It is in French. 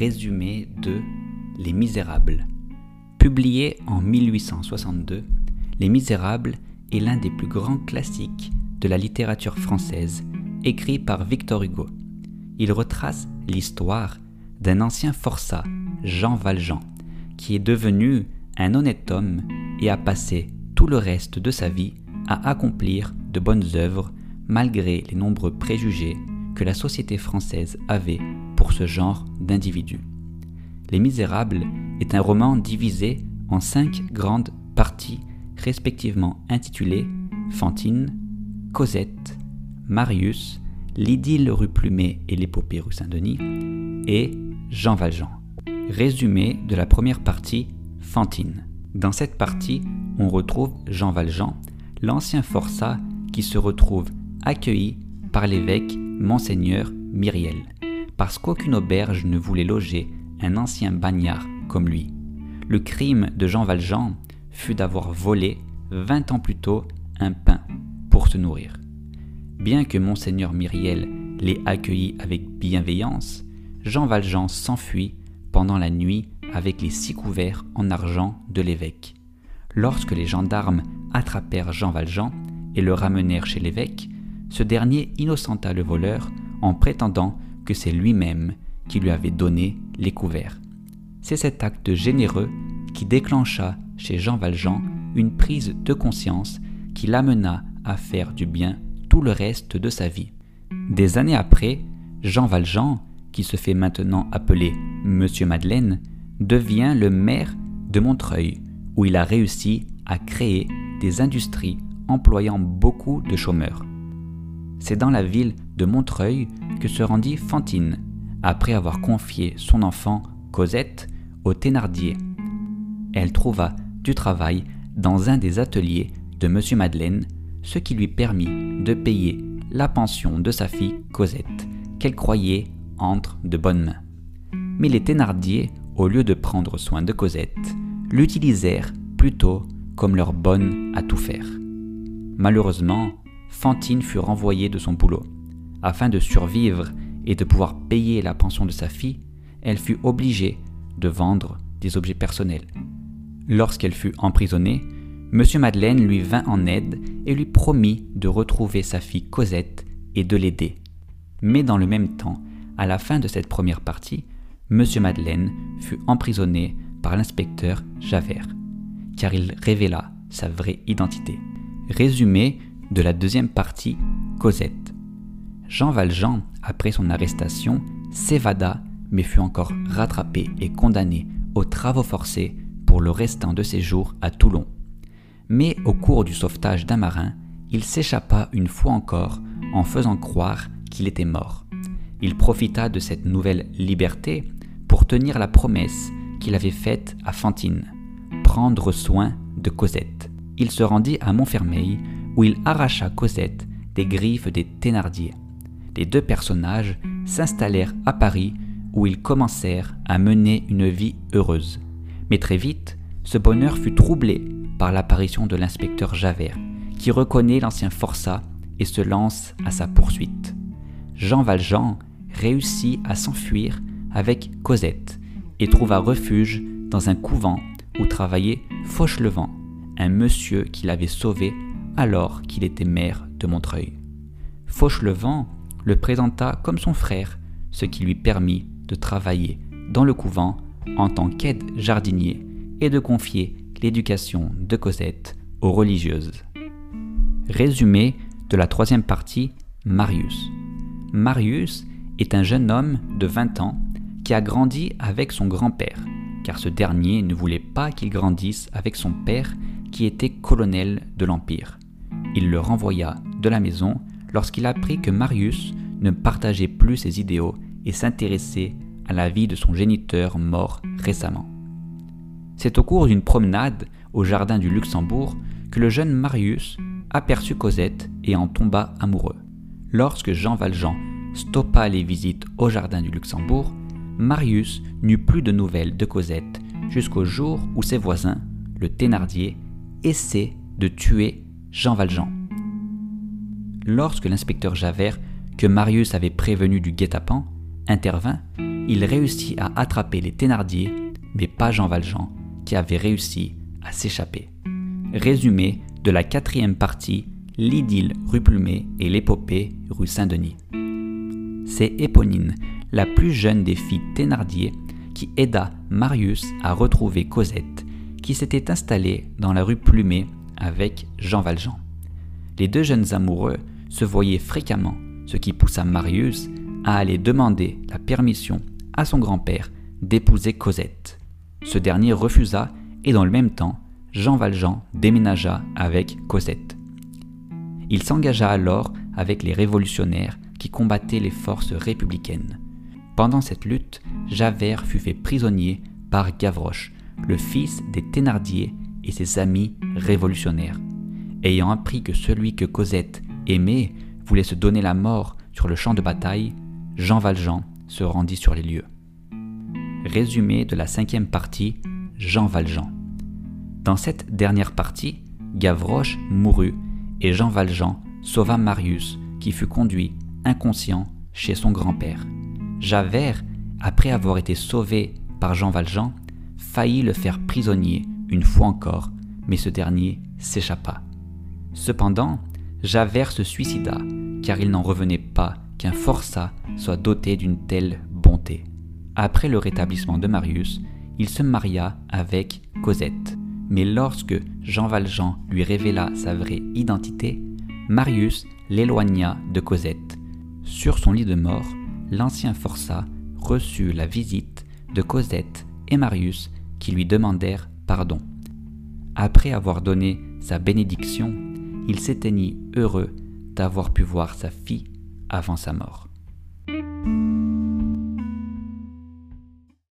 résumé de Les Misérables. Publié en 1862, Les Misérables est l'un des plus grands classiques de la littérature française, écrit par Victor Hugo. Il retrace l'histoire d'un ancien forçat, Jean Valjean, qui est devenu un honnête homme et a passé tout le reste de sa vie à accomplir de bonnes œuvres malgré les nombreux préjugés que la société française avait pour ce genre d'individus. Les Misérables est un roman divisé en cinq grandes parties respectivement intitulées Fantine, Cosette, Marius, l'idylle rue Plumet et l'épopée rue Saint-Denis, et Jean Valjean. Résumé de la première partie, Fantine. Dans cette partie, on retrouve Jean Valjean, l'ancien forçat qui se retrouve accueilli par l'évêque Monseigneur Myriel, parce qu'aucune auberge ne voulait loger un ancien bagnard comme lui. Le crime de Jean Valjean fut d'avoir volé, vingt ans plus tôt, un pain pour se nourrir. Bien que Monseigneur Myriel l'ait accueilli avec bienveillance, Jean Valjean s'enfuit pendant la nuit avec les six couverts en argent de l'évêque. Lorsque les gendarmes attrapèrent Jean Valjean et le ramenèrent chez l'évêque, ce dernier innocenta le voleur en prétendant que c'est lui-même qui lui avait donné les couverts. C'est cet acte généreux qui déclencha chez Jean Valjean une prise de conscience qui l'amena à faire du bien tout le reste de sa vie. Des années après, Jean Valjean, qui se fait maintenant appeler Monsieur Madeleine, devient le maire de Montreuil, où il a réussi à créer des industries employant beaucoup de chômeurs. C'est dans la ville de Montreuil que se rendit Fantine, après avoir confié son enfant Cosette au Thénardier. Elle trouva du travail dans un des ateliers de M. Madeleine, ce qui lui permit de payer la pension de sa fille Cosette, qu'elle croyait entre de bonnes mains. Mais les Thénardier, au lieu de prendre soin de Cosette, l'utilisèrent plutôt comme leur bonne à tout faire. Malheureusement, Fantine fut renvoyée de son boulot. Afin de survivre et de pouvoir payer la pension de sa fille, elle fut obligée de vendre des objets personnels. Lorsqu'elle fut emprisonnée, M. Madeleine lui vint en aide et lui promit de retrouver sa fille Cosette et de l'aider. Mais dans le même temps, à la fin de cette première partie, M. Madeleine fut emprisonné par l'inspecteur Javert, car il révéla sa vraie identité. Résumé de la deuxième partie, Cosette. Jean Valjean, après son arrestation, s'évada mais fut encore rattrapé et condamné aux travaux forcés pour le restant de ses jours à Toulon. Mais au cours du sauvetage d'un marin, il s'échappa une fois encore en faisant croire qu'il était mort. Il profita de cette nouvelle liberté pour tenir la promesse qu'il avait faite à Fantine, prendre soin de Cosette. Il se rendit à Montfermeil où il arracha Cosette des griffes des Thénardier. Les deux personnages s'installèrent à Paris où ils commencèrent à mener une vie heureuse. Mais très vite, ce bonheur fut troublé par l'apparition de l'inspecteur Javert, qui reconnaît l'ancien forçat et se lance à sa poursuite. Jean Valjean réussit à s'enfuir avec Cosette et trouva refuge dans un couvent où travaillait Fauchelevent, un monsieur qui l'avait sauvé alors qu'il était maire de Montreuil. Fauchelevent le présenta comme son frère, ce qui lui permit de travailler dans le couvent en tant qu'aide jardinier et de confier l'éducation de Cosette aux religieuses. Résumé de la troisième partie, Marius. Marius est un jeune homme de 20 ans qui a grandi avec son grand-père, car ce dernier ne voulait pas qu'il grandisse avec son père qui était colonel de l'Empire. Il le renvoya de la maison lorsqu'il apprit que Marius ne partageait plus ses idéaux et s'intéressait à la vie de son géniteur mort récemment. C'est au cours d'une promenade au jardin du Luxembourg que le jeune Marius aperçut Cosette et en tomba amoureux. Lorsque Jean Valjean stoppa les visites au jardin du Luxembourg, Marius n'eut plus de nouvelles de Cosette jusqu'au jour où ses voisins, le Thénardier, essaient de tuer Jean Valjean. Lorsque l'inspecteur Javert, que Marius avait prévenu du guet-apens, intervint, il réussit à attraper les Thénardier, mais pas Jean Valjean, qui avait réussi à s'échapper. Résumé de la quatrième partie, l'idylle rue Plumet et l'épopée rue Saint-Denis. C'est Éponine, la plus jeune des filles Thénardier, qui aida Marius à retrouver Cosette, qui s'était installée dans la rue Plumet avec Jean Valjean. Les deux jeunes amoureux se voyaient fréquemment, ce qui poussa Marius à aller demander la permission à son grand-père d'épouser Cosette. Ce dernier refusa et dans le même temps, Jean Valjean déménagea avec Cosette. Il s'engagea alors avec les révolutionnaires qui combattaient les forces républicaines. Pendant cette lutte, Javert fut fait prisonnier par Gavroche, le fils des Thénardier et ses amis révolutionnaires. Ayant appris que celui que Cosette aimait voulait se donner la mort sur le champ de bataille, Jean Valjean se rendit sur les lieux. Résumé de la cinquième partie, Jean Valjean. Dans cette dernière partie, Gavroche mourut et Jean Valjean sauva Marius qui fut conduit inconscient chez son grand-père. Javert, après avoir été sauvé par Jean Valjean, faillit le faire prisonnier une fois encore, mais ce dernier s'échappa. Cependant, Javert se suicida, car il n'en revenait pas qu'un forçat soit doté d'une telle bonté. Après le rétablissement de Marius, il se maria avec Cosette. Mais lorsque Jean Valjean lui révéla sa vraie identité, Marius l'éloigna de Cosette. Sur son lit de mort, l'ancien forçat reçut la visite de Cosette et Marius qui lui demandèrent pardon. Après avoir donné sa bénédiction, il s'éteignit heureux d'avoir pu voir sa fille avant sa mort.